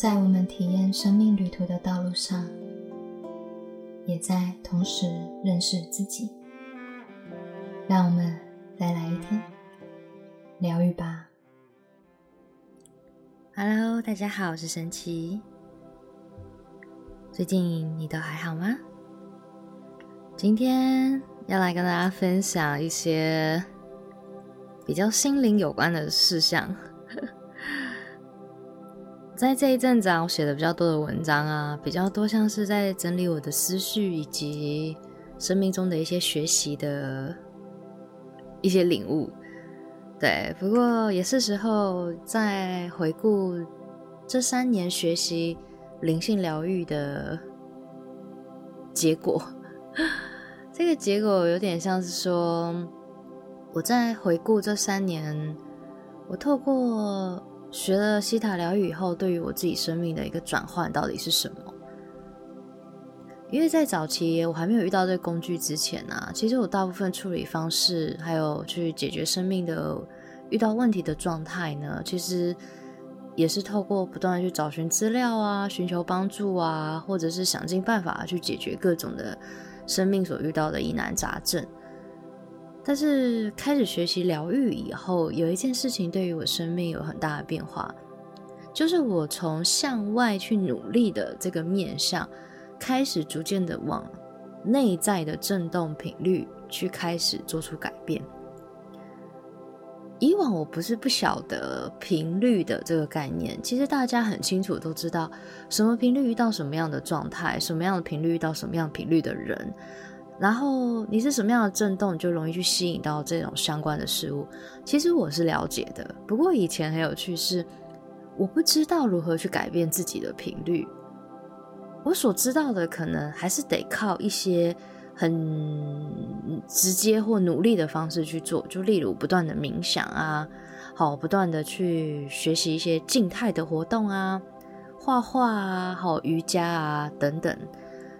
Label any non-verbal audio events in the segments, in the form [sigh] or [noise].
在我们体验生命旅途的道路上，也在同时认识自己。让我们再来一天疗愈吧。Hello，大家好，我是神奇。最近你都还好吗？今天要来跟大家分享一些比较心灵有关的事项。在这一阵子啊，我写的比较多的文章啊，比较多像是在整理我的思绪以及生命中的一些学习的一些领悟。对，不过也是时候在回顾这三年学习灵性疗愈的结果。[laughs] 这个结果有点像是说，我在回顾这三年，我透过。学了西塔疗愈以后，对于我自己生命的一个转换到底是什么？因为在早期我还没有遇到这个工具之前啊，其实我大部分处理方式，还有去解决生命的遇到问题的状态呢，其实也是透过不断的去找寻资料啊，寻求帮助啊，或者是想尽办法去解决各种的生命所遇到的疑难杂症。但是开始学习疗愈以后，有一件事情对于我生命有很大的变化，就是我从向外去努力的这个面向，开始逐渐的往内在的振动频率去开始做出改变。以往我不是不晓得频率的这个概念，其实大家很清楚都知道，什么频率遇到什么样的状态，什么样的频率遇到什么样频率的人。然后你是什么样的震动，你就容易去吸引到这种相关的事物。其实我是了解的，不过以前很有趣是，我不知道如何去改变自己的频率。我所知道的，可能还是得靠一些很直接或努力的方式去做，就例如不断的冥想啊，好，不断的去学习一些静态的活动啊，画画啊，好，瑜伽啊等等，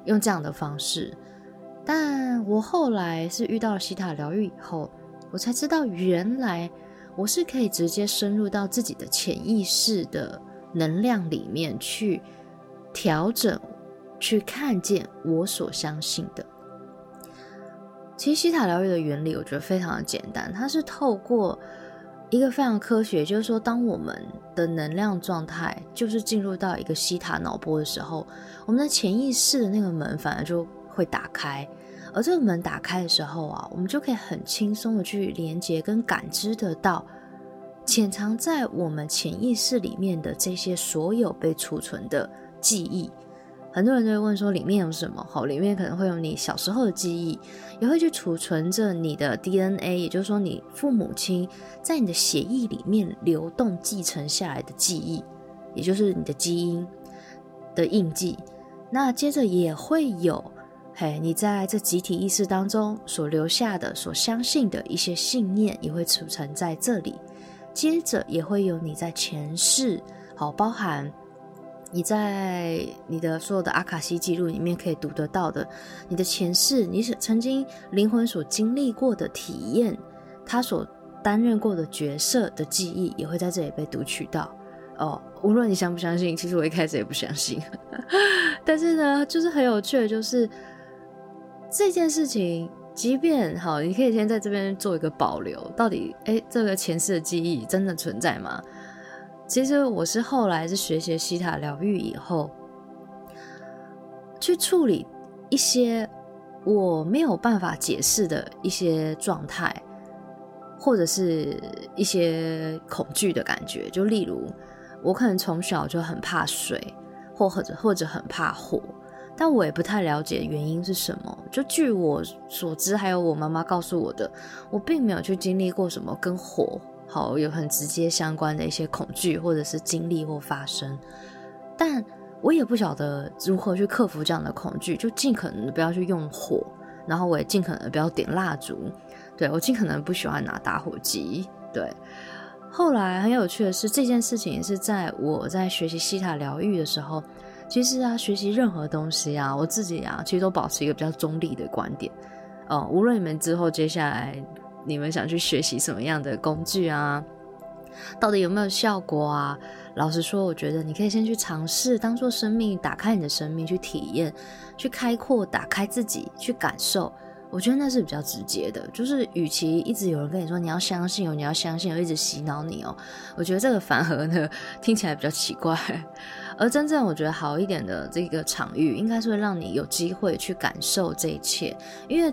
用这样的方式。但我后来是遇到了西塔疗愈以后，我才知道原来我是可以直接深入到自己的潜意识的能量里面去调整、去看见我所相信的。其实西塔疗愈的原理，我觉得非常的简单，它是透过一个非常科学，就是说，当我们的能量状态就是进入到一个西塔脑波的时候，我们的潜意识的那个门反而就。会打开，而这个门打开的时候啊，我们就可以很轻松的去连接跟感知得到潜藏在我们潜意识里面的这些所有被储存的记忆。很多人都会问说里面有什么？好，里面可能会有你小时候的记忆，也会去储存着你的 DNA，也就是说你父母亲在你的血液里面流动继承下来的记忆，也就是你的基因的印记。那接着也会有。嘿，你在这集体意识当中所留下的、所相信的一些信念，也会储存在这里。接着也会有你在前世，好，包含你在你的所有的阿卡西记录里面可以读得到的，你的前世，你是曾经灵魂所经历过的体验，他所担任过的角色的记忆，也会在这里被读取到。哦，无论你相不相信，其实我一开始也不相信，[laughs] 但是呢，就是很有趣的，就是。这件事情，即便好，你可以先在这边做一个保留。到底，哎，这个前世的记忆真的存在吗？其实我是后来是学习西塔疗愈以后，去处理一些我没有办法解释的一些状态，或者是一些恐惧的感觉。就例如，我可能从小就很怕水，或或者或者很怕火。但我也不太了解原因是什么。就据我所知，还有我妈妈告诉我的，我并没有去经历过什么跟火好有很直接相关的一些恐惧，或者是经历或发生。但我也不晓得如何去克服这样的恐惧，就尽可能的不要去用火，然后我也尽可能不要点蜡烛。对我尽可能不喜欢拿打火机。对，后来很有趣的是，这件事情是在我在学习西塔疗愈的时候。其实啊，学习任何东西啊，我自己啊，其实都保持一个比较中立的观点。哦，无论你们之后接下来你们想去学习什么样的工具啊，到底有没有效果啊？老实说，我觉得你可以先去尝试，当做生命打开你的生命去体验，去开阔，打开自己去感受。我觉得那是比较直接的，就是与其一直有人跟你说你要相信哦，你要相信哦，一直洗脑你哦，我觉得这个反而呢听起来比较奇怪。而真正我觉得好一点的这个场域，应该是会让你有机会去感受这一切，因为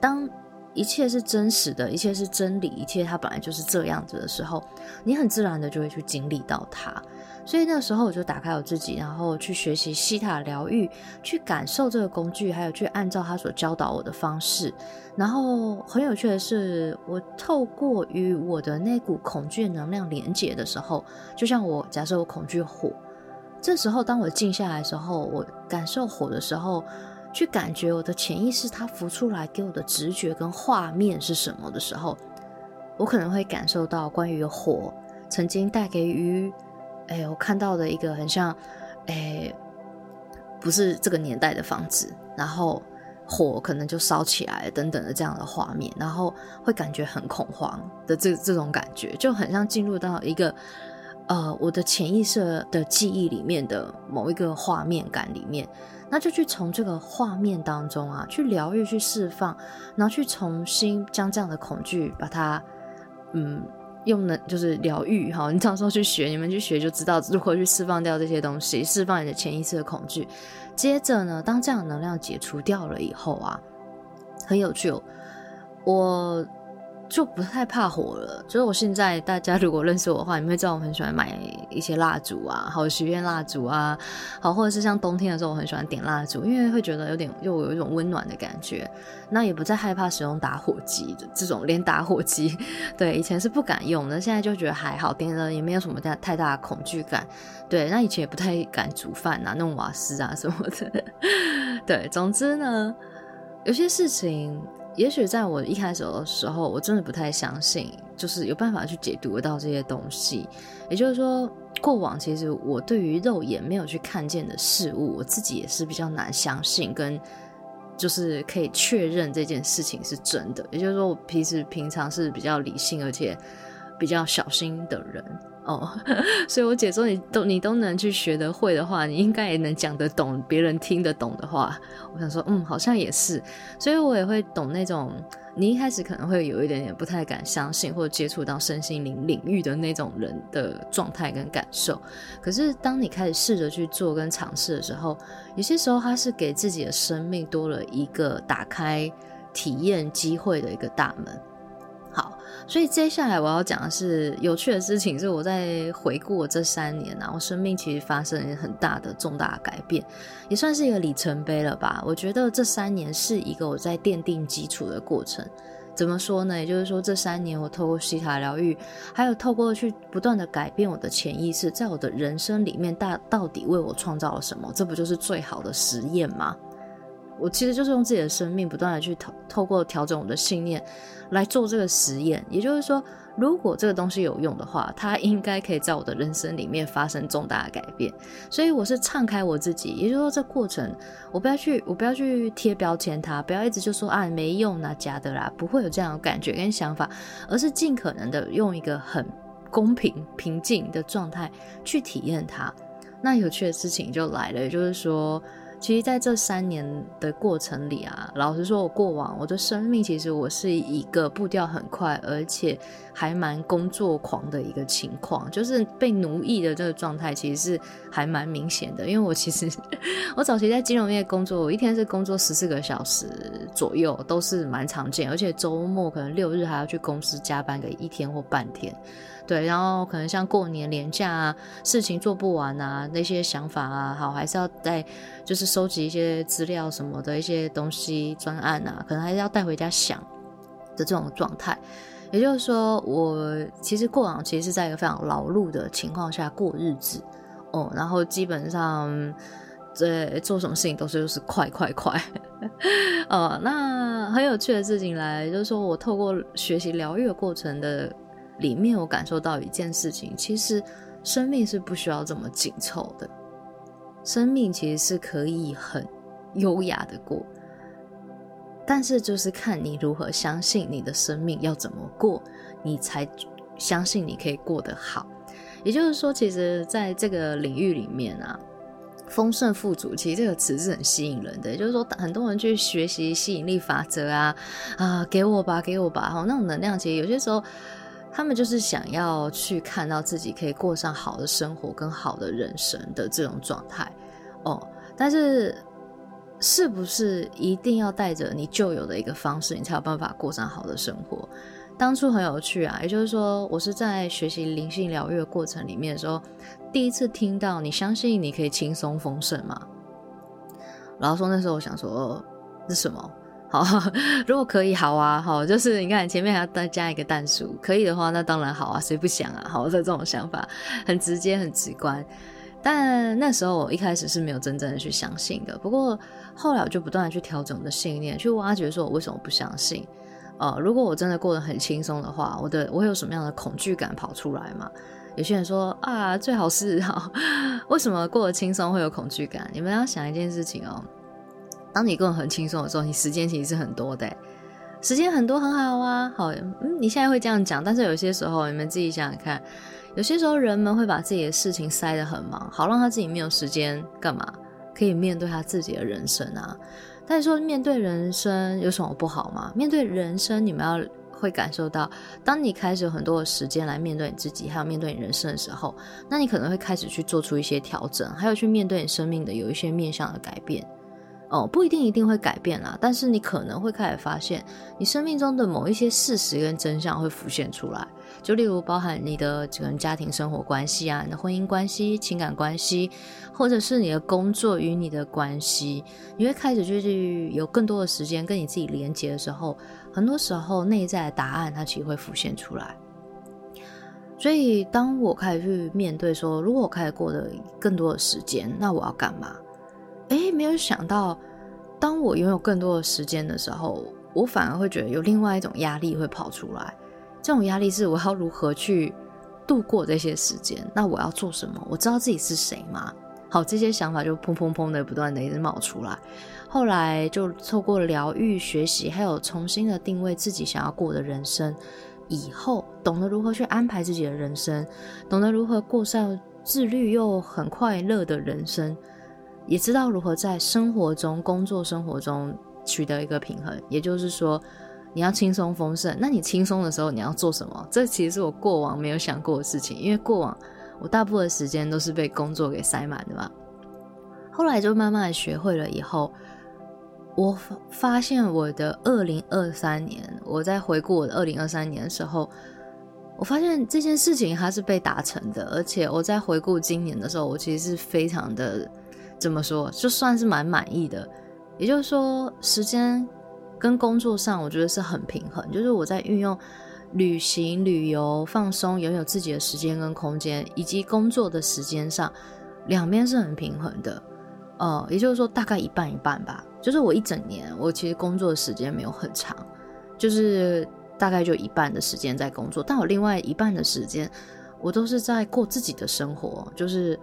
当一切是真实的，一切是真理，一切它本来就是这样子的时候，你很自然的就会去经历到它。所以那时候我就打开我自己，然后去学习西塔疗愈，去感受这个工具，还有去按照他所教导我的方式。然后很有趣的是，我透过与我的那股恐惧能量连接的时候，就像我假设我恐惧火，这时候当我静下来的时候，我感受火的时候，去感觉我的潜意识它浮出来给我的直觉跟画面是什么的时候，我可能会感受到关于火曾经带给于。哎，我看到的一个很像，哎，不是这个年代的房子，然后火可能就烧起来等等的这样的画面，然后会感觉很恐慌的这这种感觉，就很像进入到一个呃我的潜意识的记忆里面的某一个画面感里面，那就去从这个画面当中啊去疗愈、去释放，然后去重新将这样的恐惧把它嗯。用能就是疗愈哈，你到时候去学，你们去学就知道如何去释放掉这些东西，释放你的潜意识的恐惧。接着呢，当这样能量解除掉了以后啊，很有趣哦，我。就不太怕火了。就是我现在，大家如果认识我的话，你们会知道我很喜欢买一些蜡烛啊，好许愿蜡烛啊，好或者是像冬天的时候，我很喜欢点蜡烛，因为会觉得有点又有一种温暖的感觉。那也不再害怕使用打火机的这种，连打火机，[laughs] 对以前是不敢用的，现在就觉得还好，点了也没有什么太太大的恐惧感。对，那以前也不太敢煮饭啊，弄瓦斯啊什么的。[laughs] 对，总之呢，有些事情。也许在我一开始的时候，我真的不太相信，就是有办法去解读得到这些东西。也就是说，过往其实我对于肉眼没有去看见的事物，我自己也是比较难相信，跟就是可以确认这件事情是真的。也就是说，我平时平常是比较理性而且比较小心的人。哦，[laughs] 所以我姐说你都你都能去学得会的话，你应该也能讲得懂，别人听得懂的话，我想说，嗯，好像也是，所以我也会懂那种你一开始可能会有一点点不太敢相信，或接触到身心灵领域的那种人的状态跟感受。可是当你开始试着去做跟尝试的时候，有些时候它是给自己的生命多了一个打开体验机会的一个大门。好，所以接下来我要讲的是有趣的事情，是我在回顾这三年啊，我生命其实发生了很大的重大改变，也算是一个里程碑了吧。我觉得这三年是一个我在奠定基础的过程。怎么说呢？也就是说，这三年我透过西塔疗愈，还有透过去不断的改变我的潜意识，在我的人生里面大到底为我创造了什么？这不就是最好的实验吗？我其实就是用自己的生命不断的去透透过调整我的信念来做这个实验，也就是说，如果这个东西有用的话，它应该可以在我的人生里面发生重大的改变。所以我是敞开我自己，也就是说，这过程我不要去，我不要去贴标签它，不要一直就说啊没用啊假的啦，不会有这样的感觉跟想法，而是尽可能的用一个很公平平静的状态去体验它。那有趣的事情就来了，也就是说。其实，在这三年的过程里啊，老实说，我过往我的生命，其实我是一个步调很快，而且还蛮工作狂的一个情况，就是被奴役的这个状态，其实是还蛮明显的。因为我其实我早期在金融业工作，我一天是工作十四个小时左右，都是蛮常见，而且周末可能六日还要去公司加班个一天或半天。对，然后可能像过年年假啊，事情做不完啊，那些想法啊，好，还是要带，就是收集一些资料什么的一些东西专案啊，可能还是要带回家想的这种状态。也就是说，我其实过往其实是在一个非常劳碌的情况下过日子哦，然后基本上在做什么事情都是就是快快快。呃，[laughs] 那很有趣的事情来，就是说我透过学习疗愈的过程的。里面我感受到一件事情，其实生命是不需要这么紧凑的，生命其实是可以很优雅的过，但是就是看你如何相信你的生命要怎么过，你才相信你可以过得好。也就是说，其实在这个领域里面啊，丰盛富足，其实这个词是很吸引人的。也就是说，很多人去学习吸引力法则啊，啊，给我吧，给我吧，哈，那种能量，其实有些时候他们就是想要去看到自己可以过上好的生活跟好的人生的这种状态哦。但是，是不是一定要带着你旧有的一个方式，你才有办法过上好的生活？当初很有趣啊，也就是说，我是在学习灵性疗愈的过程里面的时候，第一次听到你相信你可以轻松丰盛吗？然后说那时候我想说是什么？好，[laughs] 如果可以，好啊，好，就是你看前面还要再加一个蛋数，可以的话，那当然好啊，谁不想啊？好的这种想法很直接很直观，但那时候我一开始是没有真正的去相信的。不过后来我就不断的去调整我的信念，去挖掘说我为什么不相信。呃，如果我真的过得很轻松的话，我的我会有什么样的恐惧感跑出来嘛？有些人说啊，最好是哈，[laughs] 为什么过得轻松会有恐惧感？你们要想一件事情哦，当你过得很轻松的时候，你时间其实是很多的，时间很多很好啊。好，嗯，你现在会这样讲，但是有些时候你们自己想想看，有些时候人们会把自己的事情塞得很忙，好让他自己没有时间干嘛？可以面对他自己的人生啊。但是说面对人生有什么不好吗？面对人生，你们要会感受到，当你开始有很多的时间来面对你自己，还有面对你人生的时候，那你可能会开始去做出一些调整，还有去面对你生命的有一些面向的改变。哦，不一定一定会改变啦，但是你可能会开始发现，你生命中的某一些事实跟真相会浮现出来。就例如包含你的可能家庭生活关系啊，你的婚姻关系、情感关系，或者是你的工作与你的关系，你会开始去有更多的时间跟你自己连接的时候，很多时候内在的答案它其实会浮现出来。所以当我开始去面对说，如果我开始过的更多的时间，那我要干嘛？哎，没有想到，当我拥有更多的时间的时候，我反而会觉得有另外一种压力会跑出来。这种压力是我要如何去度过这些时间？那我要做什么？我知道自己是谁吗？好，这些想法就砰砰砰的不断的一直冒出来。后来就透过疗愈、学习，还有重新的定位自己想要过的人生，以后懂得如何去安排自己的人生，懂得如何过上自律又很快乐的人生，也知道如何在生活中、工作生活中取得一个平衡。也就是说。你要轻松丰盛，那你轻松的时候你要做什么？这其实是我过往没有想过的事情，因为过往我大部分时间都是被工作给塞满的嘛。后来就慢慢学会了以后，我发现我的二零二三年，我在回顾我的二零二三年的时候，我发现这件事情它是被达成的，而且我在回顾今年的时候，我其实是非常的怎么说，就算是蛮满意的。也就是说，时间。跟工作上，我觉得是很平衡，就是我在运用旅行、旅游、放松、拥有自己的时间跟空间，以及工作的时间上，两边是很平衡的。呃，也就是说，大概一半一半吧。就是我一整年，我其实工作的时间没有很长，就是大概就一半的时间在工作，但我另外一半的时间，我都是在过自己的生活，就是。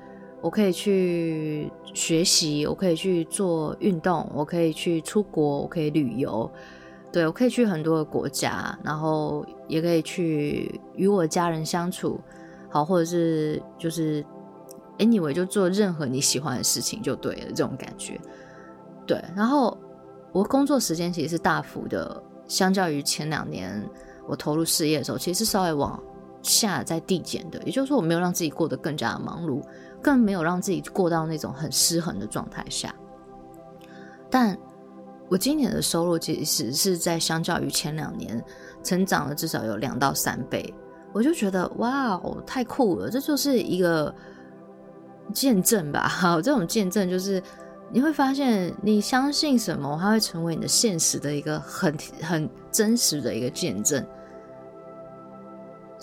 我可以去学习，我可以去做运动，我可以去出国，我可以旅游，对我可以去很多的国家，然后也可以去与我家人相处，好，或者是就是，anyway，就做任何你喜欢的事情就对了，这种感觉，对。然后我工作时间其实是大幅的，相较于前两年我投入事业的时候，其实是稍微往下在递减的，也就是说，我没有让自己过得更加的忙碌。更没有让自己过到那种很失衡的状态下，但我今年的收入其实是在相较于前两年成长了至少有两到三倍，我就觉得哇，太酷了！这就是一个见证吧。好，[laughs] 这种见证就是你会发现，你相信什么，它会成为你的现实的一个很很真实的一个见证。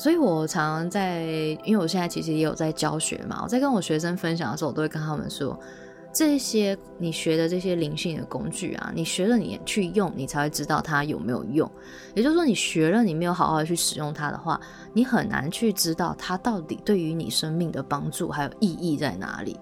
所以，我常常在，因为我现在其实也有在教学嘛。我在跟我学生分享的时候，我都会跟他们说，这些你学的这些灵性的工具啊，你学了你去用，你才会知道它有没有用。也就是说，你学了你没有好好去使用它的话，你很难去知道它到底对于你生命的帮助还有意义在哪里。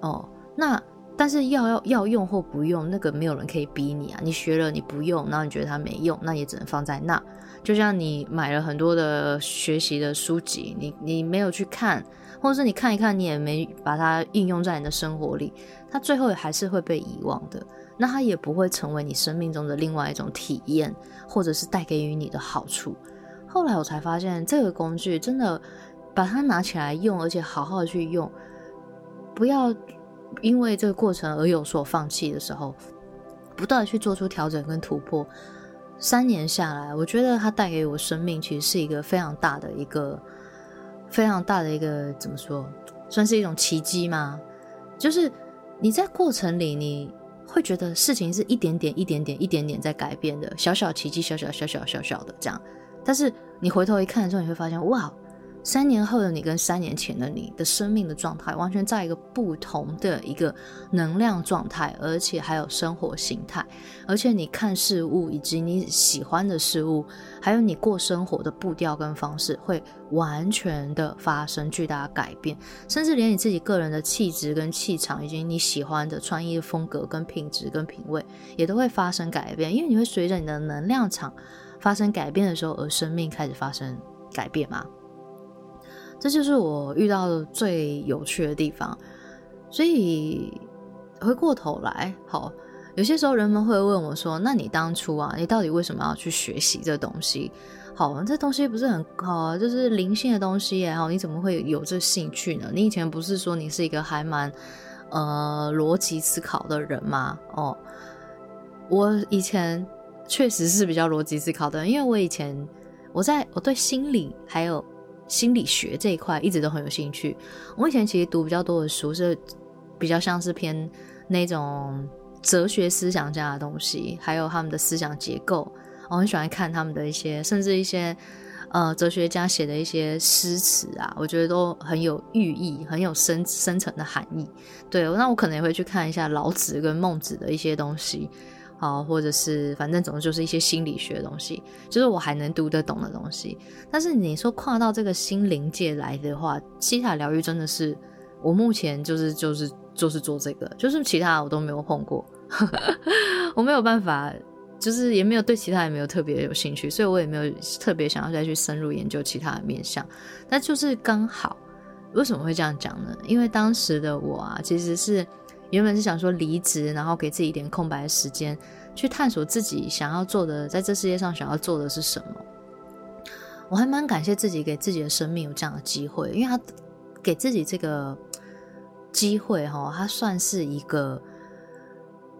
哦，那。但是要要要用或不用，那个没有人可以逼你啊。你学了你不用，然后你觉得它没用，那也只能放在那。就像你买了很多的学习的书籍，你你没有去看，或者是你看一看，你也没把它应用在你的生活里，它最后也还是会被遗忘的。那它也不会成为你生命中的另外一种体验，或者是带给予你的好处。后来我才发现，这个工具真的把它拿起来用，而且好好去用，不要因为这个过程而有所放弃的时候，不断的去做出调整跟突破。三年下来，我觉得它带给我生命其实是一个非常大的一个、非常大的一个怎么说，算是一种奇迹吗？就是你在过程里，你会觉得事情是一点点、一点点、一点点在改变的，小小奇迹，小小小小小小的这样。但是你回头一看的时候，你会发现，哇！三年后的你跟三年前的你的生命的状态完全在一个不同的一个能量状态，而且还有生活形态，而且你看事物以及你喜欢的事物，还有你过生活的步调跟方式，会完全的发生巨大的改变，甚至连你自己个人的气质跟气场，以及你喜欢的穿衣风格跟品质跟品味，也都会发生改变，因为你会随着你的能量场发生改变的时候，而生命开始发生改变嘛。这就是我遇到的最有趣的地方，所以回过头来，好，有些时候人们会问我说：“那你当初啊，你到底为什么要去学习这东西？好，这东西不是很好，啊就是灵性的东西也好，你怎么会有这兴趣呢？你以前不是说你是一个还蛮呃逻辑思考的人吗？哦，我以前确实是比较逻辑思考的，因为我以前我在我对心理还有。心理学这一块一直都很有兴趣。我以前其实读比较多的书是比较像是偏那种哲学思想家的东西，还有他们的思想结构。我很喜欢看他们的一些，甚至一些呃哲学家写的一些诗词啊，我觉得都很有寓意，很有深深层的含义。对，那我可能也会去看一下老子跟孟子的一些东西。好，或者是反正总之就是一些心理学的东西，就是我还能读得懂的东西。但是你说跨到这个心灵界来的话，西塔疗愈真的是我目前就是就是就是做这个，就是其他我都没有碰过，[laughs] 我没有办法，就是也没有对其他也没有特别有兴趣，所以我也没有特别想要再去深入研究其他的面相。但就是刚好，为什么会这样讲呢？因为当时的我啊，其实是。原本是想说离职，然后给自己一点空白的时间，去探索自己想要做的，在这世界上想要做的是什么。我还蛮感谢自己给自己的生命有这样的机会，因为他给自己这个机会，哈，他算是一个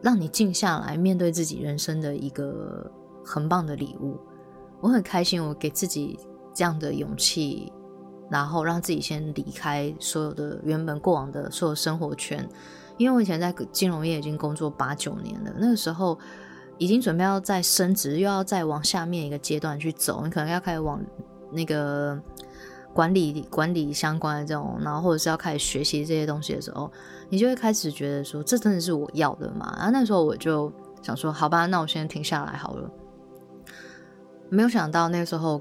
让你静下来面对自己人生的一个很棒的礼物。我很开心，我给自己这样的勇气，然后让自己先离开所有的原本过往的所有生活圈。因为我以前在金融业已经工作八九年了，那个时候已经准备要再升职，又要再往下面一个阶段去走，你可能要开始往那个管理管理相关的这种，然后或者是要开始学习这些东西的时候，你就会开始觉得说，这真的是我要的吗？然后那时候我就想说，好吧，那我先停下来好了。没有想到那个时候。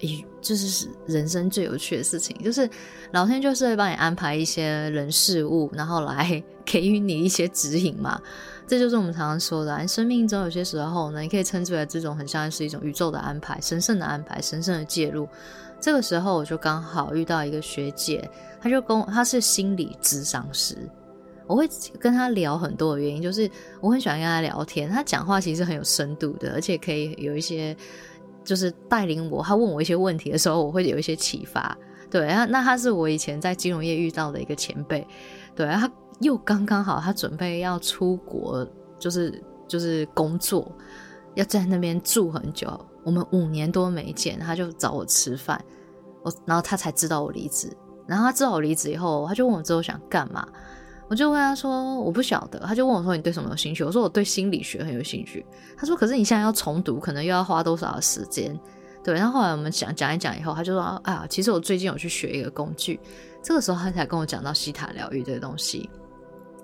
咦，就是人生最有趣的事情，就是老天就是会帮你安排一些人事物，然后来 [laughs] 给予你一些指引嘛。这就是我们常常说的，生命中有些时候呢，你可以称之为这种很像是一种宇宙的安排、神圣的安排、神圣的介入。这个时候我就刚好遇到一个学姐，她就跟她是心理智商师，我会跟她聊很多的原因，就是我很喜欢跟她聊天，她讲话其实很有深度的，而且可以有一些。就是带领我，他问我一些问题的时候，我会有一些启发。对，那那他是我以前在金融业遇到的一个前辈。对，他又刚刚好，他准备要出国，就是就是工作，要在那边住很久。我们五年多没见，他就找我吃饭，我然后他才知道我离职。然后他知道我离职以后，他就问我之后想干嘛。我就问他说：“我不晓得。”他就问我说：“你对什么有兴趣？”我说：“我对心理学很有兴趣。”他说：“可是你现在要重读，可能又要花多少时间？”对。然后后来我们讲讲一讲以后，他就说：“啊，其实我最近有去学一个工具。”这个时候他才跟我讲到西塔疗愈这个东西。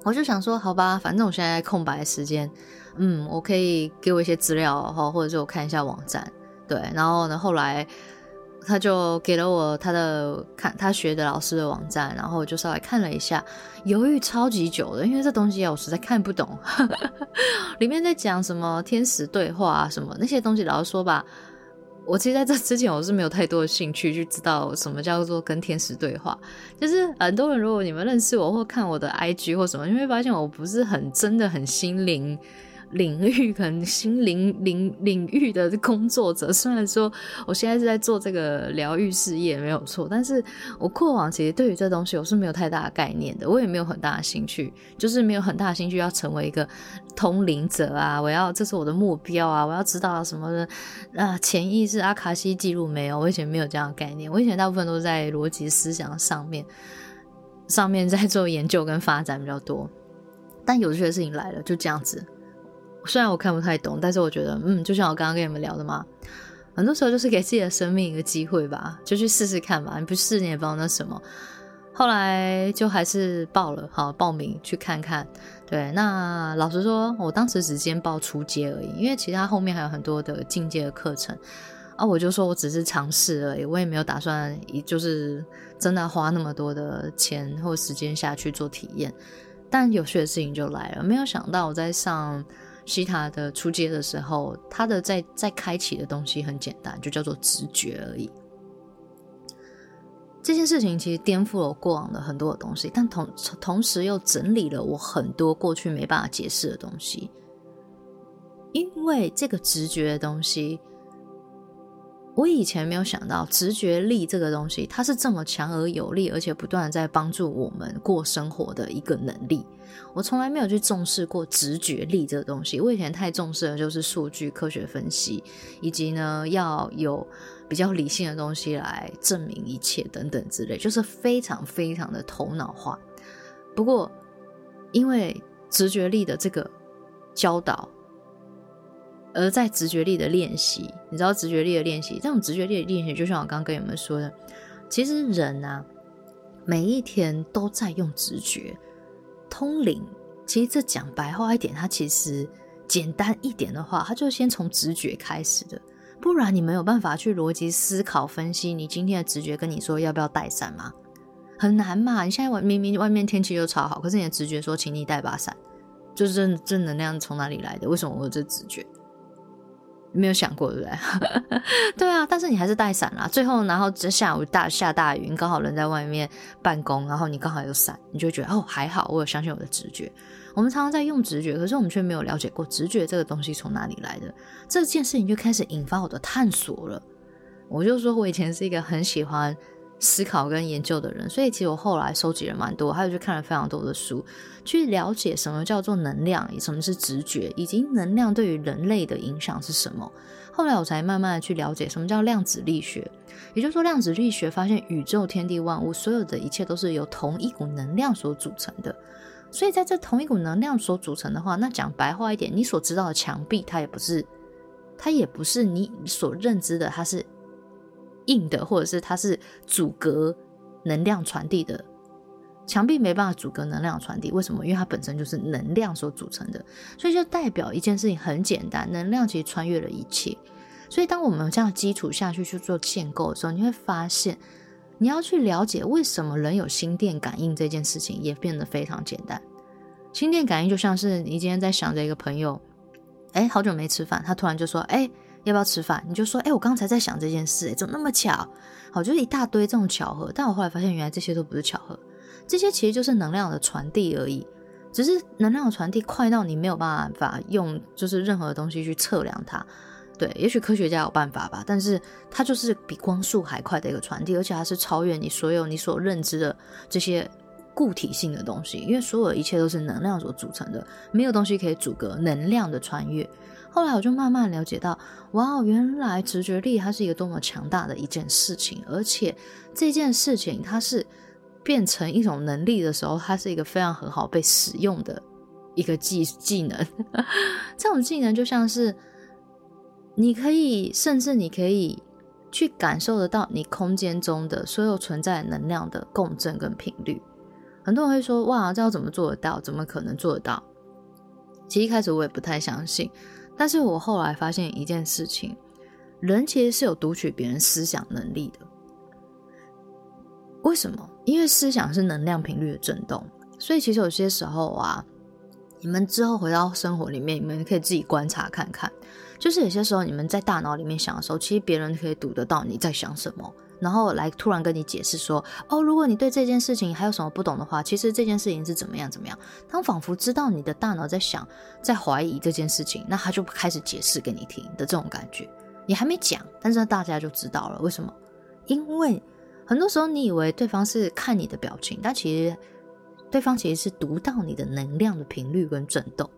我就想说：“好吧，反正我现在空白时间，嗯，我可以给我一些资料哈，或者是我看一下网站。”对。然后呢，后来他就给了我他的看他学的老师的网站，然后我就稍微看了一下，犹豫超级久的，因为这东西我实在看不懂，[laughs] 里面在讲什么天使对话啊什么那些东西，老实说吧。我其实在这之前我是没有太多的兴趣去知道什么叫做跟天使对话。就是很多人如果你们认识我或看我的 IG 或什么，你会发现我不是很真的很心灵。领域可能心灵领领域的工作者，虽然说我现在是在做这个疗愈事业没有错，但是我过往其实对于这东西我是没有太大的概念的，我也没有很大的兴趣，就是没有很大的兴趣要成为一个通灵者啊，我要这是我的目标啊，我要知道什么的啊，潜意识阿卡西记录没有，我以前没有这样的概念，我以前大部分都在逻辑思想上面上面在做研究跟发展比较多，但有趣的事情来了，就这样子。虽然我看不太懂，但是我觉得，嗯，就像我刚刚跟你们聊的嘛，很多时候就是给自己的生命一个机会吧，就去试试看吧。你不试你也不知道那什么。后来就还是报了，好报名去看看。对，那老实说，我当时只先报初阶而已，因为其他后面还有很多的进阶的课程啊。我就说我只是尝试而已，我也没有打算，就是真的花那么多的钱或时间下去做体验。但有趣的事情就来了，没有想到我在上。西塔的出街的时候，他的在在开启的东西很简单，就叫做直觉而已。这件事情其实颠覆了我过往的很多的东西，但同同时又整理了我很多过去没办法解释的东西。因为这个直觉的东西，我以前没有想到，直觉力这个东西，它是这么强而有力，而且不断的在帮助我们过生活的一个能力。我从来没有去重视过直觉力这个东西。我以前太重视的就是数据、科学分析，以及呢要有比较理性的东西来证明一切等等之类，就是非常非常的头脑化。不过，因为直觉力的这个教导，而在直觉力的练习，你知道直觉力的练习，这种直觉力的练习，就像我刚刚跟你们说的，其实人啊，每一天都在用直觉。通灵，其实这讲白话一点，它其实简单一点的话，它就先从直觉开始的。不然你没有办法去逻辑思考分析。你今天的直觉跟你说要不要带伞吗？很难嘛！你现在外明明外面天气又超好，可是你的直觉说请你带把伞，就是正正能量从哪里来的？为什么我有这直觉？没有想过对不对？[laughs] 对啊，但是你还是带伞啦。最后，然后这下午大下大雨，你刚好人在外面办公，然后你刚好有伞，你就觉得哦还好，我有相信我的直觉。我们常常在用直觉，可是我们却没有了解过直觉这个东西从哪里来的。这件事情就开始引发我的探索了。我就说我以前是一个很喜欢。思考跟研究的人，所以其实我后来收集了蛮多，还有去看了非常多的书，去了解什么叫做能量，什么是直觉，以及能量对于人类的影响是什么。后来我才慢慢的去了解什么叫量子力学，也就是说量子力学发现宇宙天地万物所有的一切都是由同一股能量所组成的。所以在这同一股能量所组成的话，那讲白话一点，你所知道的墙壁，它也不是，它也不是你所认知的，它是。硬的，或者是它是阻隔能量传递的墙壁，没办法阻隔能量传递。为什么？因为它本身就是能量所组成的，所以就代表一件事情很简单：能量其实穿越了一切。所以，当我们这样基础下去去做建构的时候，你会发现，你要去了解为什么人有心电感应这件事情，也变得非常简单。心电感应就像是你今天在想着一个朋友，哎，好久没吃饭，他突然就说，哎。要不要吃饭？你就说，哎，我刚才在想这件事，哎，怎么那么巧？好，就是一大堆这种巧合。但我后来发现，原来这些都不是巧合，这些其实就是能量的传递而已。只是能量的传递快到你没有办法用，就是任何东西去测量它。对，也许科学家有办法吧，但是它就是比光速还快的一个传递，而且它是超越你所有你所认知的这些固体性的东西，因为所有一切都是能量所组成的，没有东西可以阻隔能量的穿越。后来我就慢慢了解到，哇，原来直觉力它是一个多么强大的一件事情，而且这件事情它是变成一种能力的时候，它是一个非常很好被使用的一个技技能。[laughs] 这种技能就像是你可以，甚至你可以去感受得到你空间中的所有存在能量的共振跟频率。很多人会说，哇，这要怎么做得到？怎么可能做得到？其实一开始我也不太相信。但是我后来发现一件事情，人其实是有读取别人思想能力的。为什么？因为思想是能量频率的震动，所以其实有些时候啊，你们之后回到生活里面，你们可以自己观察看看。就是有些时候你们在大脑里面想的时候，其实别人可以读得到你在想什么，然后来突然跟你解释说：“哦，如果你对这件事情还有什么不懂的话，其实这件事情是怎么样怎么样。”他仿佛知道你的大脑在想、在怀疑这件事情，那他就开始解释给你听的这种感觉。你还没讲，但是大家就知道了。为什么？因为很多时候你以为对方是看你的表情，但其实对方其实是读到你的能量的频率跟震动。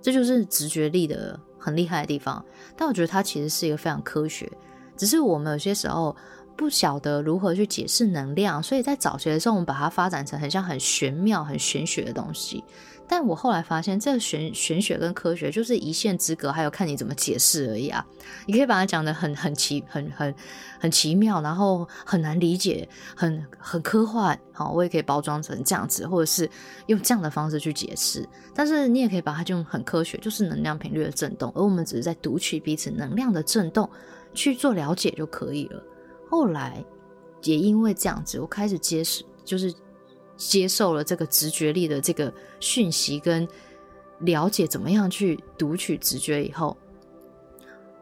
这就是直觉力的很厉害的地方，但我觉得它其实是一个非常科学，只是我们有些时候不晓得如何去解释能量，所以在早学的时候，我们把它发展成很像很玄妙、很玄学的东西。但我后来发现，这个玄玄学跟科学就是一线之隔，还有看你怎么解释而已啊。你可以把它讲的很很奇、很很很奇妙，然后很难理解，很很科幻。好，我也可以包装成这样子，或者是用这样的方式去解释。但是你也可以把它用很科学，就是能量频率的震动，而我们只是在读取彼此能量的震动去做了解就可以了。后来也因为这样子，我开始接受，就是。接受了这个直觉力的这个讯息，跟了解怎么样去读取直觉以后，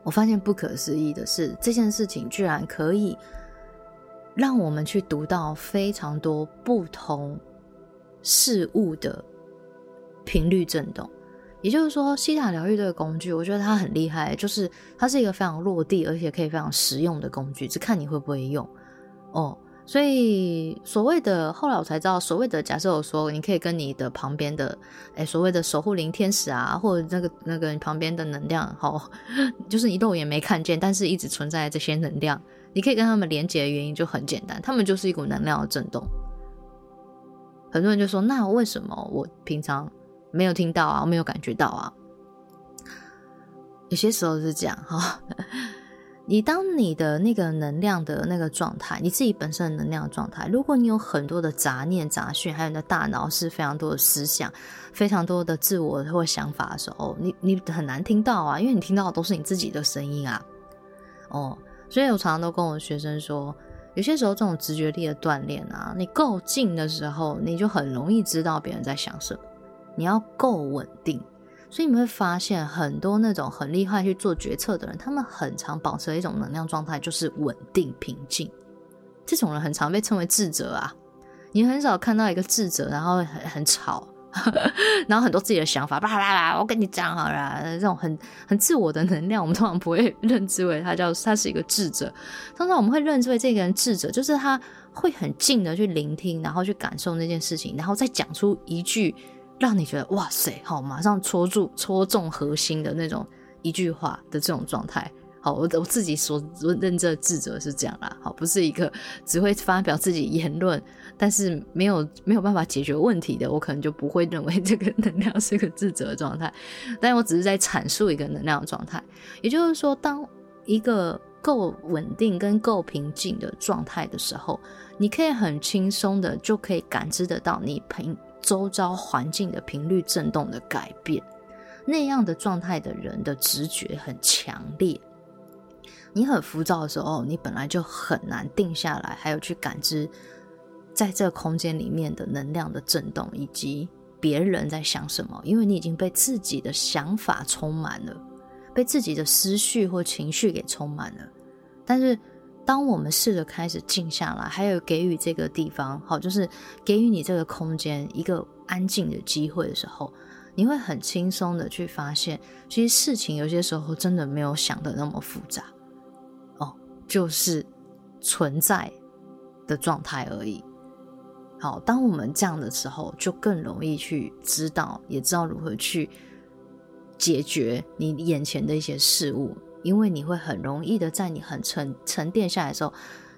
我发现不可思议的是，这件事情居然可以让我们去读到非常多不同事物的频率震动。也就是说，西塔疗愈这个工具，我觉得它很厉害，就是它是一个非常落地而且可以非常实用的工具，只看你会不会用哦。所以，所谓的后来我才知道，所谓的假设我说，你可以跟你的旁边的，哎，所谓的守护灵天使啊，或者那个那个旁边的能量，好，[laughs] 就是你肉眼没看见，但是一直存在这些能量，你可以跟他们连接的原因就很简单，他们就是一股能量的震动。很多人就说，那为什么我平常没有听到啊，我没有感觉到啊？有些时候是这样哈。你当你的那个能量的那个状态，你自己本身的能量状态，如果你有很多的杂念杂讯，还有你的大脑是非常多的思想，非常多的自我或想法的时候，你你很难听到啊，因为你听到的都是你自己的声音啊。哦，所以我常常都跟我学生说，有些时候这种直觉力的锻炼啊，你够近的时候，你就很容易知道别人在想什么。你要够稳定。所以你会发现，很多那种很厉害去做决策的人，他们很常保持一种能量状态，就是稳定平静。这种人很常被称为智者啊。你很少看到一个智者，然后很很吵，[laughs] 然后很多自己的想法，巴拉巴拉。我跟你讲好了，这种很很自我的能量，我们通常不会认知为他叫他是一个智者。通常我们会认知为这个人智者，就是他会很静的去聆听，然后去感受那件事情，然后再讲出一句。让你觉得哇塞，好，马上戳住、戳中核心的那种一句话的这种状态。好，我我自己所认知的智者是这样啦。好，不是一个只会发表自己言论，但是没有没有办法解决问题的，我可能就不会认为这个能量是个智者的状态。但我只是在阐述一个能量状态。也就是说，当一个够稳定跟够平静的状态的时候，你可以很轻松的就可以感知得到你平。周遭环境的频率震动的改变，那样的状态的人的直觉很强烈。你很浮躁的时候，你本来就很难定下来，还有去感知在这空间里面的能量的震动，以及别人在想什么，因为你已经被自己的想法充满了，被自己的思绪或情绪给充满了。但是。当我们试着开始静下来，还有给予这个地方，好，就是给予你这个空间一个安静的机会的时候，你会很轻松的去发现，其实事情有些时候真的没有想的那么复杂，哦，就是存在的状态而已。好，当我们这样的时候，就更容易去知道，也知道如何去解决你眼前的一些事物。因为你会很容易的在你很沉沉淀下来的时候，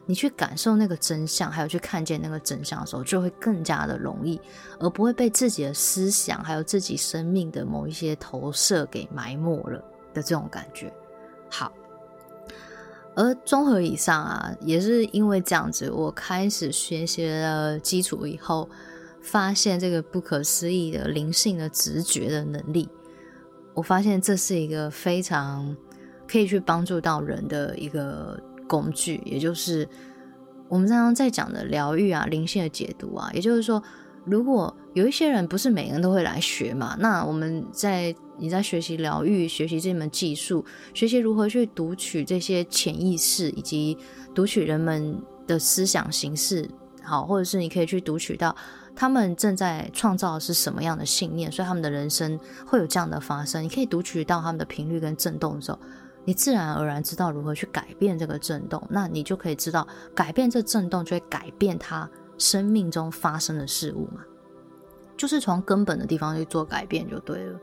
你去感受那个真相，还有去看见那个真相的时候，就会更加的容易，而不会被自己的思想还有自己生命的某一些投射给埋没了的这种感觉。好，而综合以上啊，也是因为这样子，我开始学习了基础以后，发现这个不可思议的灵性的直觉的能力，我发现这是一个非常。可以去帮助到人的一个工具，也就是我们刚刚在讲的疗愈啊、灵性的解读啊。也就是说，如果有一些人不是每个人都会来学嘛，那我们在你在学习疗愈、学习这门技术、学习如何去读取这些潜意识，以及读取人们的思想形式，好，或者是你可以去读取到。他们正在创造的是什么样的信念，所以他们的人生会有这样的发生。你可以读取到他们的频率跟震动的时候，你自然而然知道如何去改变这个震动，那你就可以知道改变这震动就会改变他生命中发生的事物嘛，就是从根本的地方去做改变就对了。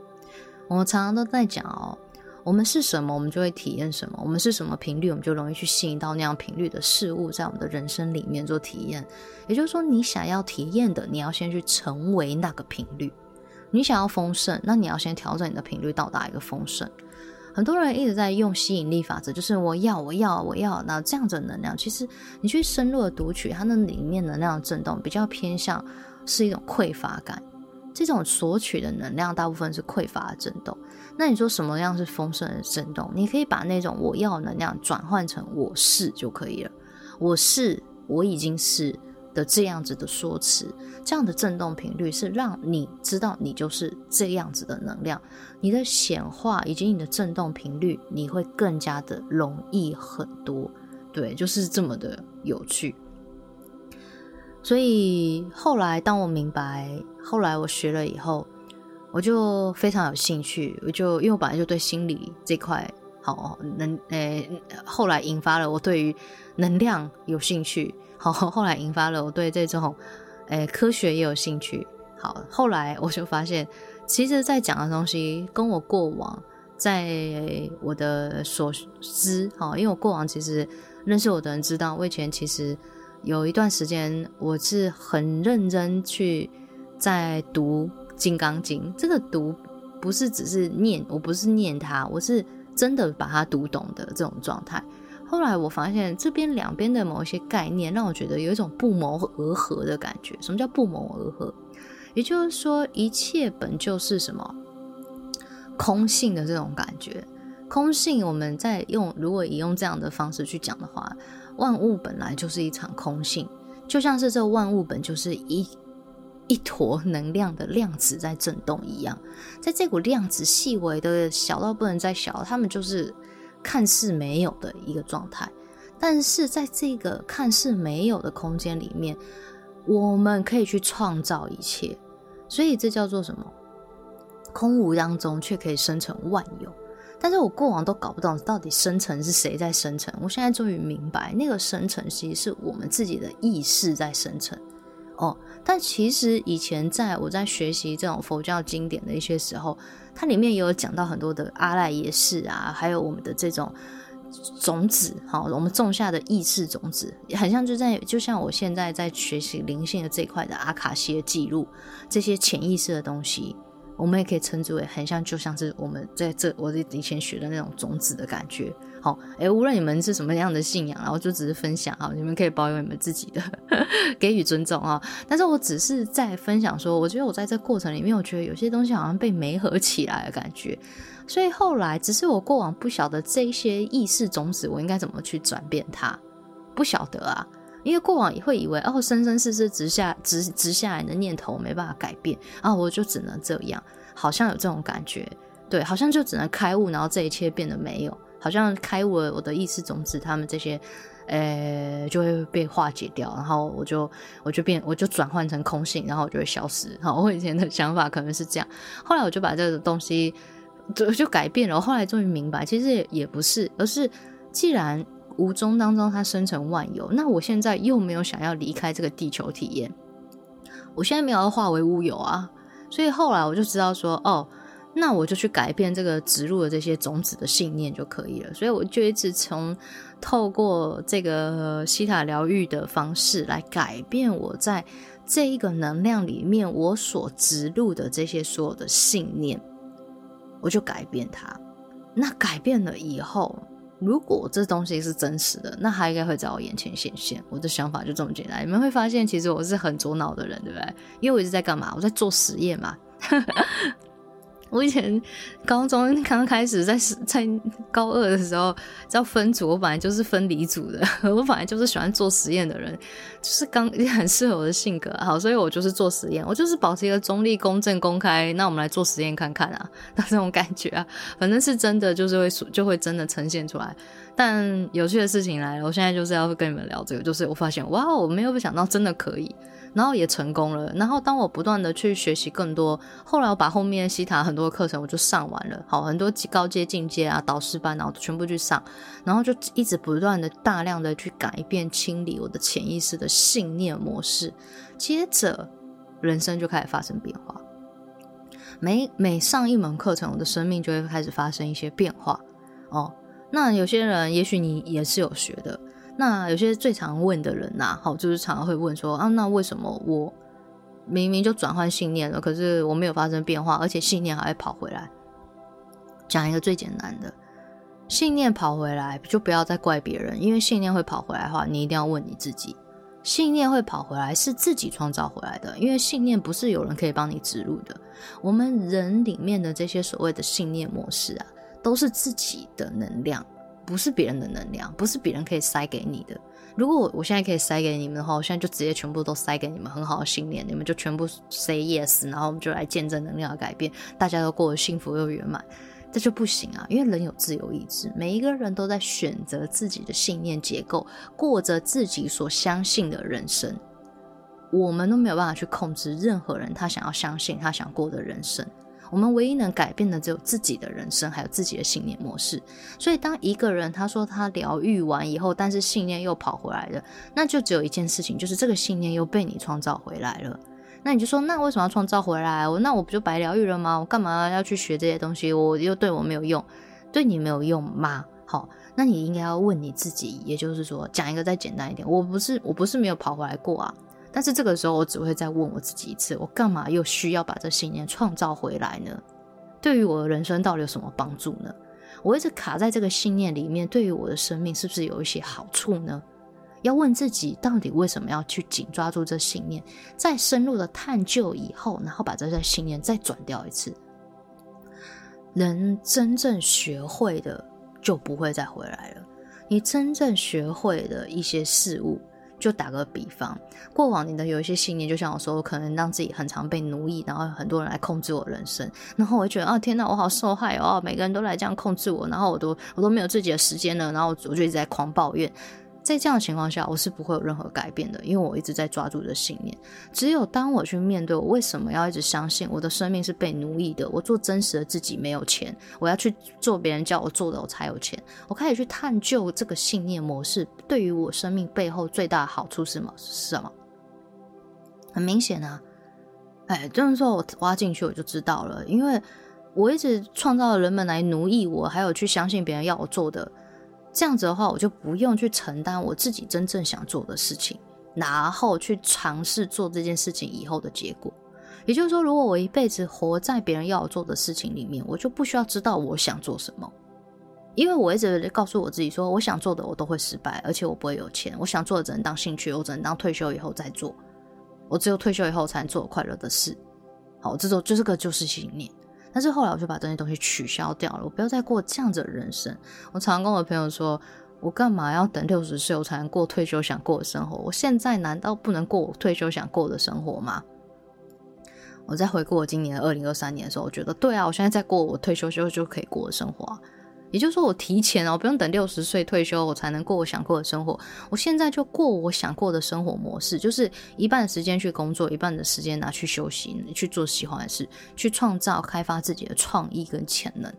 我们常常都在讲哦。我们是什么，我们就会体验什么。我们是什么频率，我们就容易去吸引到那样频率的事物，在我们的人生里面做体验。也就是说，你想要体验的，你要先去成为那个频率。你想要丰盛，那你要先调整你的频率，到达一个丰盛。很多人一直在用吸引力法则，就是我要，我要，我要。那这样子能量，其实你去深入的读取它那里面能量震动，比较偏向是一种匮乏感。这种索取的能量，大部分是匮乏的震动。那你说什么样是丰盛的震动？你可以把那种我要能量转换成我是就可以了。我是我已经是的这样子的说辞，这样的震动频率是让你知道你就是这样子的能量。你的显化以及你的震动频率，你会更加的容易很多。对，就是这么的有趣。所以后来当我明白，后来我学了以后。我就非常有兴趣，我就因为我本来就对心理这块好能诶，后来引发了我对于能量有兴趣，好，后来引发了我对这种诶科学也有兴趣，好，后来我就发现，其实在讲的东西跟我过往在我的所知，好，因为我过往其实认识我的人知道，我以前其实有一段时间我是很认真去在读。《金刚经》这个读不是只是念，我不是念它，我是真的把它读懂的这种状态。后来我发现这边两边的某一些概念，让我觉得有一种不谋而合的感觉。什么叫不谋而合？也就是说，一切本就是什么空性的这种感觉。空性，我们在用，如果以用这样的方式去讲的话，万物本来就是一场空性，就像是这万物本就是一。一坨能量的量子在震动一样，在这股量子细微的小到不能再小，它们就是看似没有的一个状态。但是在这个看似没有的空间里面，我们可以去创造一切。所以这叫做什么？空无当中却可以生成万有。但是我过往都搞不懂到底生成是谁在生成，我现在终于明白，那个生成其实是我们自己的意识在生成。哦，但其实以前在我在学习这种佛教经典的一些时候，它里面也有讲到很多的阿赖耶识啊，还有我们的这种种子，好，我们种下的意识种子，很像就在就像我现在在学习灵性的这一块的阿卡西的记录，这些潜意识的东西。我们也可以称之为很像，就像是我们在这我以前学的那种种子的感觉。好，诶，无论你们是什么样的信仰，然后就只是分享啊，你们可以保有你们自己的，[laughs] 给予尊重啊。但是我只是在分享说，我觉得我在这过程里面，我觉得有些东西好像被媒合起来的感觉。所以后来，只是我过往不晓得这些意识种子，我应该怎么去转变它，不晓得啊。因为过往也会以为哦，生生世世直下直直下来的念头没办法改变啊，我就只能这样，好像有这种感觉，对，好像就只能开悟，然后这一切变得没有，好像开我我的意识种子，他们这些，呃，就会被化解掉，然后我就我就变我就转换成空性，然后我就会消失。好，我以前的想法可能是这样，后来我就把这个东西就就改变了，我后来终于明白，其实也也不是，而是既然。无中当中，它生成万有。那我现在又没有想要离开这个地球体验，我现在没有要化为乌有啊。所以后来我就知道说，哦，那我就去改变这个植入的这些种子的信念就可以了。所以我就一直从透过这个西塔疗愈的方式来改变我在这一个能量里面我所植入的这些所有的信念，我就改变它。那改变了以后。如果这东西是真实的，那它应该会在我眼前显现。我的想法就这么简单。你们会发现，其实我是很左脑的人，对不对？因为我一直在干嘛？我在做实验嘛。[laughs] 我以前高中 [laughs] 刚开始在在高二的时候，要分组，我本来就是分离组的。[laughs] 我本来就是喜欢做实验的人，就是刚也 [laughs] 很适合我的性格。好，所以我就是做实验，我就是保持一个中立、公正、公开。那我们来做实验看看啊，那这种感觉啊，反正是真的，就是会就会真的呈现出来。但有趣的事情来了，我现在就是要跟你们聊这个，就是我发现哇，我没有想到真的可以。然后也成功了。然后当我不断的去学习更多，后来我把后面西塔很多课程我就上完了，好，很多高阶进阶啊导师班，然后全部去上，然后就一直不断的大量的去改变清理我的潜意识的信念模式，接着人生就开始发生变化。每每上一门课程，我的生命就会开始发生一些变化。哦，那有些人也许你也是有学的。那有些最常问的人呐，好，就是常常会问说啊，那为什么我明明就转换信念了，可是我没有发生变化，而且信念还会跑回来？讲一个最简单的，信念跑回来就不要再怪别人，因为信念会跑回来的话，你一定要问你自己，信念会跑回来是自己创造回来的，因为信念不是有人可以帮你植入的。我们人里面的这些所谓的信念模式啊，都是自己的能量。不是别人的能量，不是别人可以塞给你的。如果我我现在可以塞给你们的话，我现在就直接全部都塞给你们，很好的信念，你们就全部 say yes，然后我们就来见证能量的改变，大家都过得幸福又圆满。这就不行啊，因为人有自由意志，每一个人都在选择自己的信念结构，过着自己所相信的人生。我们都没有办法去控制任何人他想要相信他想过的人生。我们唯一能改变的只有自己的人生，还有自己的信念模式。所以，当一个人他说他疗愈完以后，但是信念又跑回来了，那就只有一件事情，就是这个信念又被你创造回来了。那你就说，那为什么要创造回来？我那我不就白疗愈了吗？我干嘛要去学这些东西？我又对我没有用，对你没有用吗？好，那你应该要问你自己，也就是说，讲一个再简单一点，我不是我不是没有跑回来过啊。但是这个时候，我只会再问我自己一次：我干嘛又需要把这信念创造回来呢？对于我的人生到底有什么帮助呢？我一直卡在这个信念里面，对于我的生命是不是有一些好处呢？要问自己，到底为什么要去紧抓住这信念？在深入的探究以后，然后把这些信念再转掉一次，人真正学会的就不会再回来了。你真正学会的一些事物。就打个比方，过往你的有一些信念，就像我说，我可能让自己很常被奴役，然后很多人来控制我人生，然后我觉得啊，天哪，我好受害哦，每个人都来这样控制我，然后我都我都没有自己的时间了，然后我就一直在狂抱怨。在这样的情况下，我是不会有任何改变的，因为我一直在抓住的信念。只有当我去面对我为什么要一直相信我的生命是被奴役的，我做真实的自己没有钱，我要去做别人叫我做的我才有钱。我开始去探究这个信念模式对于我生命背后最大的好处是什么？是什么？很明显啊，哎，就是说我挖进去我就知道了，因为我一直创造了人们来奴役我，还有去相信别人要我做的。这样子的话，我就不用去承担我自己真正想做的事情，然后去尝试做这件事情以后的结果。也就是说，如果我一辈子活在别人要我做的事情里面，我就不需要知道我想做什么，因为我一直告诉我自己说，我想做的我都会失败，而且我不会有钱。我想做的只能当兴趣，我只能当退休以后再做。我只有退休以后才能做快乐的事。好，这种就是个就是信念。但是后来我就把这些东西取消掉了，我不要再过这样子的人生。我常跟我朋友说，我干嘛要等六十岁我才能过退休想过的生活？我现在难道不能过我退休想过的生活吗？我在回顾我今年二零二三年的时候，我觉得对啊，我现在在过我退休之后就可以过的生活。也就是说，我提前哦，不用等六十岁退休，我才能过我想过的生活。我现在就过我想过的生活模式，就是一半的时间去工作，一半的时间拿去休息，去做喜欢的事，去创造、开发自己的创意跟潜能。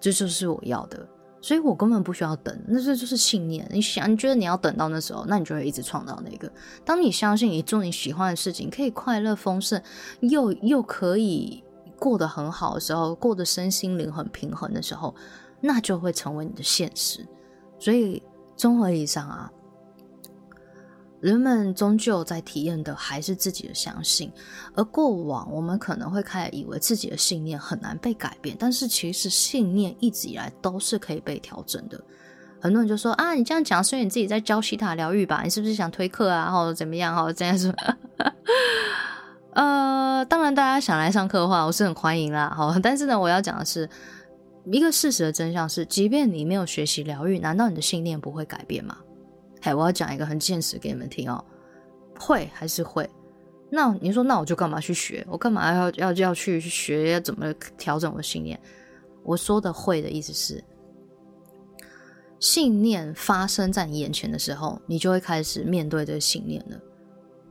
这就是我要的，所以我根本不需要等。那这就是信念。你想，你觉得你要等到那时候，那你就会一直创造那个。当你相信你做你喜欢的事情，可以快乐丰盛，又又可以。过得很好的时候，过得身心灵很平衡的时候，那就会成为你的现实。所以综合以上啊，人们终究在体验的还是自己的相信。而过往我们可能会开始以为自己的信念很难被改变，但是其实信念一直以来都是可以被调整的。很多人就说啊，你这样讲是因为你自己在教西塔疗愈吧？你是不是想推课啊？或者怎么样？哈，这样说。呃，当然大家想来上课的话，我是很欢迎啦。好，但是呢，我要讲的是一个事实的真相是，即便你没有学习疗愈，难道你的信念不会改变吗？嘿，我要讲一个很现实给你们听哦，会还是会？那你说，那我就干嘛去学？我干嘛要要要去学？要怎么调整我的信念？我说的会的意思是，信念发生在你眼前的时候，你就会开始面对这个信念了。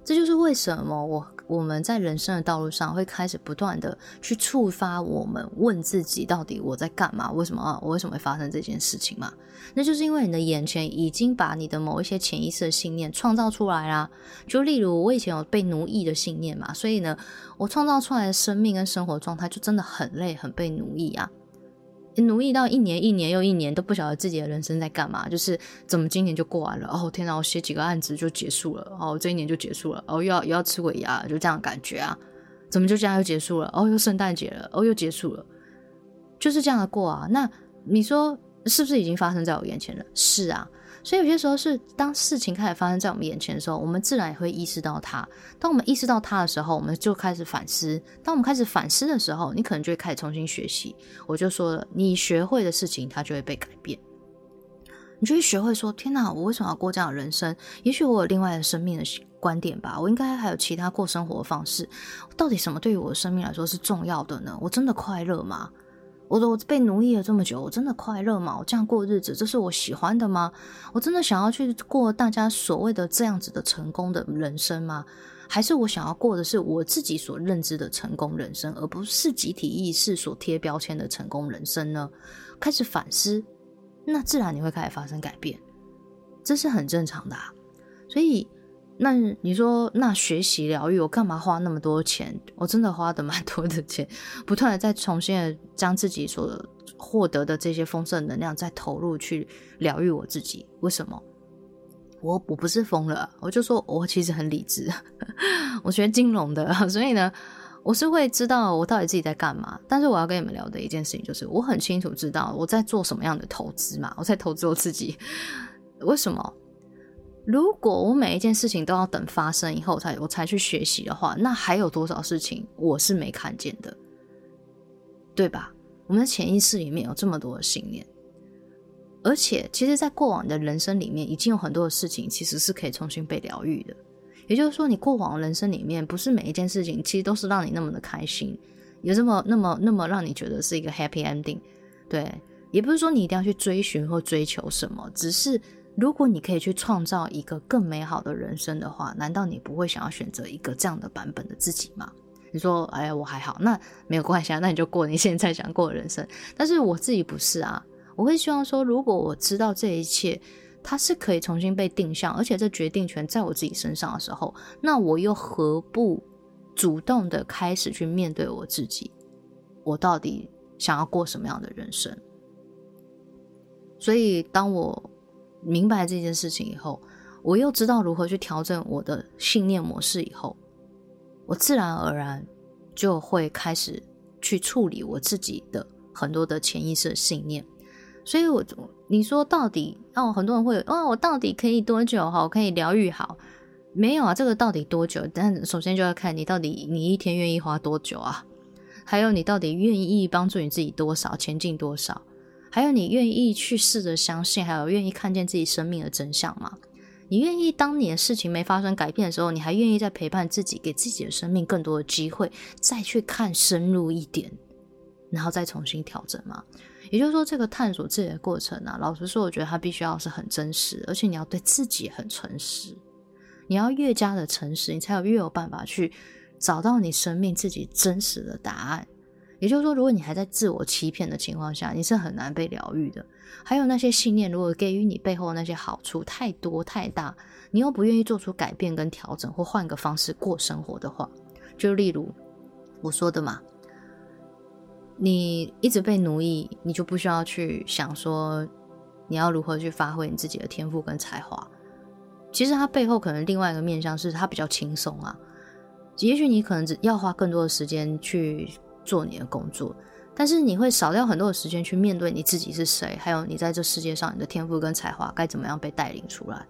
这就是为什么我我们在人生的道路上会开始不断的去触发我们问自己，到底我在干嘛？为什么啊？我为什么会发生这件事情嘛？那就是因为你的眼前已经把你的某一些潜意识的信念创造出来啦。就例如我以前有被奴役的信念嘛，所以呢，我创造出来的生命跟生活状态就真的很累，很被奴役啊。奴役到一年一年又一年都不晓得自己的人生在干嘛，就是怎么今年就过完了哦天哪，我写几个案子就结束了哦，这一年就结束了哦，又要又要吃尾牙，就这样感觉啊，怎么就这样又结束了哦，又圣诞节了哦，又结束了，就是这样的过啊。那你说是不是已经发生在我眼前了？是啊。所以有些时候是当事情开始发生在我们眼前的时候，我们自然也会意识到它。当我们意识到它的时候，我们就开始反思。当我们开始反思的时候，你可能就会开始重新学习。我就说了，你学会的事情，它就会被改变。你就会学会说：“天哪，我为什么要过这样的人生？也许我有另外的生命的观点吧。我应该还有其他过生活的方式。到底什么对于我的生命来说是重要的呢？我真的快乐吗？”我我被奴役了这么久，我真的快乐吗？我这样过日子，这是我喜欢的吗？我真的想要去过大家所谓的这样子的成功的人生吗？还是我想要过的是我自己所认知的成功人生，而不是集体意识所贴标签的成功人生呢？开始反思，那自然你会开始发生改变，这是很正常的。所以。那你说，那学习疗愈，我干嘛花那么多钱？我真的花的蛮多的钱，不断的再重新的将自己所获得的这些丰盛能量再投入去疗愈我自己。为什么？我我不是疯了，我就说我其实很理智，[laughs] 我学金融的，[laughs] 所以呢，我是会知道我到底自己在干嘛。但是我要跟你们聊的一件事情就是，我很清楚知道我在做什么样的投资嘛，我在投资我自己。为什么？如果我每一件事情都要等发生以后才我才去学习的话，那还有多少事情我是没看见的，对吧？我们的潜意识里面有这么多的信念，而且其实，在过往的人生里面，已经有很多的事情其实是可以重新被疗愈的。也就是说，你过往人生里面，不是每一件事情其实都是让你那么的开心，有这么那么那么让你觉得是一个 happy ending。对，也不是说你一定要去追寻或追求什么，只是。如果你可以去创造一个更美好的人生的话，难道你不会想要选择一个这样的版本的自己吗？你说，哎呀，我还好，那没有关系啊，那你就过你现在想过的人生。但是我自己不是啊，我会希望说，如果我知道这一切它是可以重新被定向，而且这决定权在我自己身上的时候，那我又何不主动的开始去面对我自己？我到底想要过什么样的人生？所以当我。明白这件事情以后，我又知道如何去调整我的信念模式以后，我自然而然就会开始去处理我自己的很多的潜意识信念。所以，我你说到底哦，很多人会哦，我到底可以多久哈？我可以疗愈好？没有啊，这个到底多久？但首先就要看你到底你一天愿意花多久啊？还有你到底愿意帮助你自己多少，前进多少？还有你愿意去试着相信，还有愿意看见自己生命的真相吗？你愿意当你的事情没发生改变的时候，你还愿意再陪伴自己，给自己的生命更多的机会，再去看深入一点，然后再重新调整吗？也就是说，这个探索自己的过程啊，老实说，我觉得它必须要是很真实，而且你要对自己很诚实。你要越加的诚实，你才有越有办法去找到你生命自己真实的答案。也就是说，如果你还在自我欺骗的情况下，你是很难被疗愈的。还有那些信念，如果给予你背后的那些好处太多太大，你又不愿意做出改变跟调整，或换个方式过生活的话，就例如我说的嘛，你一直被奴役，你就不需要去想说你要如何去发挥你自己的天赋跟才华。其实它背后可能另外一个面向是它比较轻松啊，也许你可能只要花更多的时间去。做你的工作，但是你会少掉很多的时间去面对你自己是谁，还有你在这世界上你的天赋跟才华该怎么样被带领出来。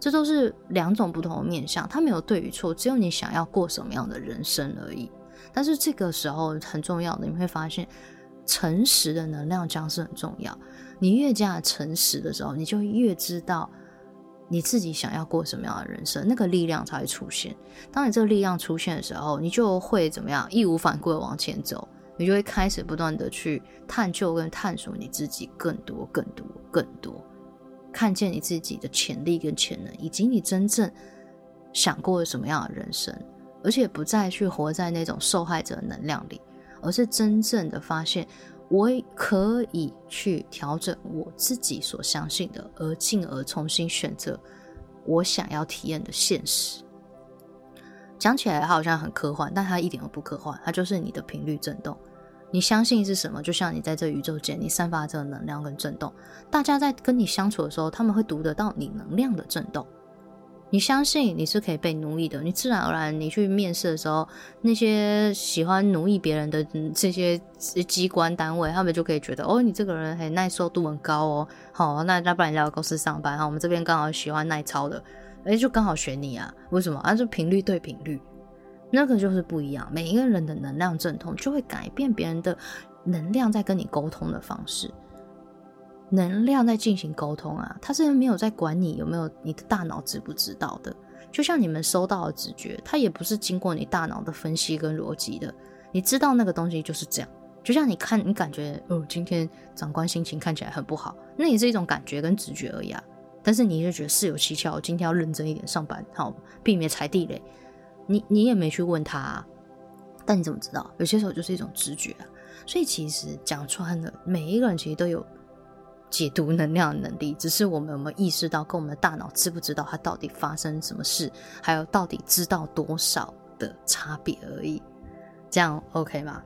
这都是两种不同的面向，它没有对与错，只有你想要过什么样的人生而已。但是这个时候很重要的，你会发现诚实的能量将是很重要。你越加诚实的时候，你就越知道你自己想要过什么样的人生，那个力量才会出现。当你这个力量出现的时候，你就会怎么样？义无反顾的往前走，你就会开始不断的去探究跟探索你自己更多、更多、更多，看见你自己的潜力跟潜能，以及你真正想过什么样的人生，而且不再去活在那种受害者能量里，而是真正的发现。我可以去调整我自己所相信的，而进而重新选择我想要体验的现实。讲起来好像很科幻，但它一点都不科幻，它就是你的频率震动。你相信是什么？就像你在这宇宙间，你散发这个能量跟震动，大家在跟你相处的时候，他们会读得到你能量的震动。你相信你是可以被奴役的，你自然而然，你去面试的时候，那些喜欢奴役别人的这些机关单位，他们就可以觉得，哦，你这个人很耐受度很高哦，好，那要不然你来我公司上班哈，我们这边刚好喜欢耐操的，哎，就刚好选你啊？为什么？啊，就频率对频率，那个就是不一样，每一个人的能量阵痛就会改变别人的能量在跟你沟通的方式。能量在进行沟通啊，他是没有在管你有没有你的大脑知不知道的。就像你们收到的直觉，它也不是经过你大脑的分析跟逻辑的。你知道那个东西就是这样。就像你看，你感觉哦，今天长官心情看起来很不好，那也是一种感觉跟直觉而已啊。但是你就觉得事有蹊跷，今天要认真一点上班，好避免踩地雷。你你也没去问他，啊，但你怎么知道？有些时候就是一种直觉啊。所以其实讲穿了，每一个人其实都有。解读能量的能力，只是我们有没有意识到，跟我们的大脑知不知道它到底发生什么事，还有到底知道多少的差别而已。这样 OK 吗？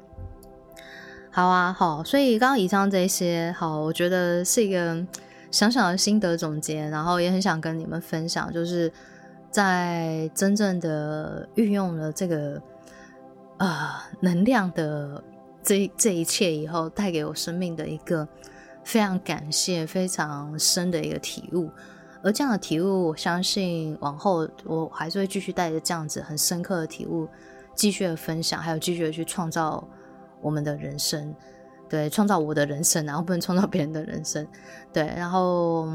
好啊，好。所以刚刚以上这些，好，我觉得是一个小小的心得总结，然后也很想跟你们分享，就是在真正的运用了这个啊能量的这这一切以后，带给我生命的一个。非常感谢，非常深的一个体悟，而这样的体悟，我相信往后我还是会继续带着这样子很深刻的体悟，继续的分享，还有继续的去创造我们的人生，对，创造我的人生，[laughs] 然后不能创造别人的人生，对，然后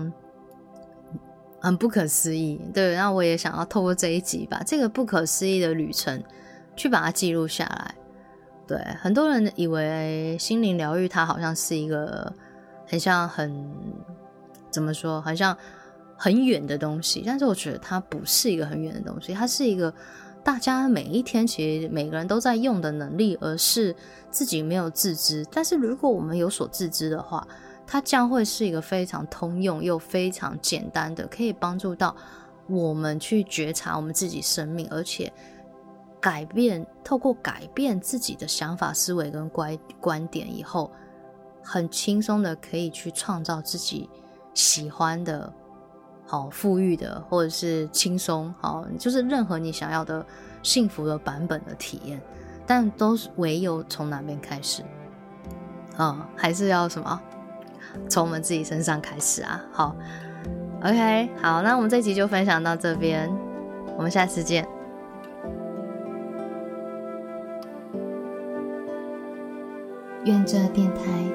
很不可思议，对，然后我也想要透过这一集，把这个不可思议的旅程去把它记录下来，对，很多人以为心灵疗愈它好像是一个。很像很怎么说？好像很远的东西，但是我觉得它不是一个很远的东西，它是一个大家每一天其实每个人都在用的能力，而是自己没有自知。但是如果我们有所自知的话，它将会是一个非常通用又非常简单的，可以帮助到我们去觉察我们自己生命，而且改变透过改变自己的想法、思维跟观观点以后。很轻松的可以去创造自己喜欢的、好富裕的，或者是轻松好，就是任何你想要的幸福的版本的体验，但都是唯有从哪边开始？嗯，还是要什么？从我们自己身上开始啊！好，OK，好，那我们这集就分享到这边，我们下次见。愿这电台。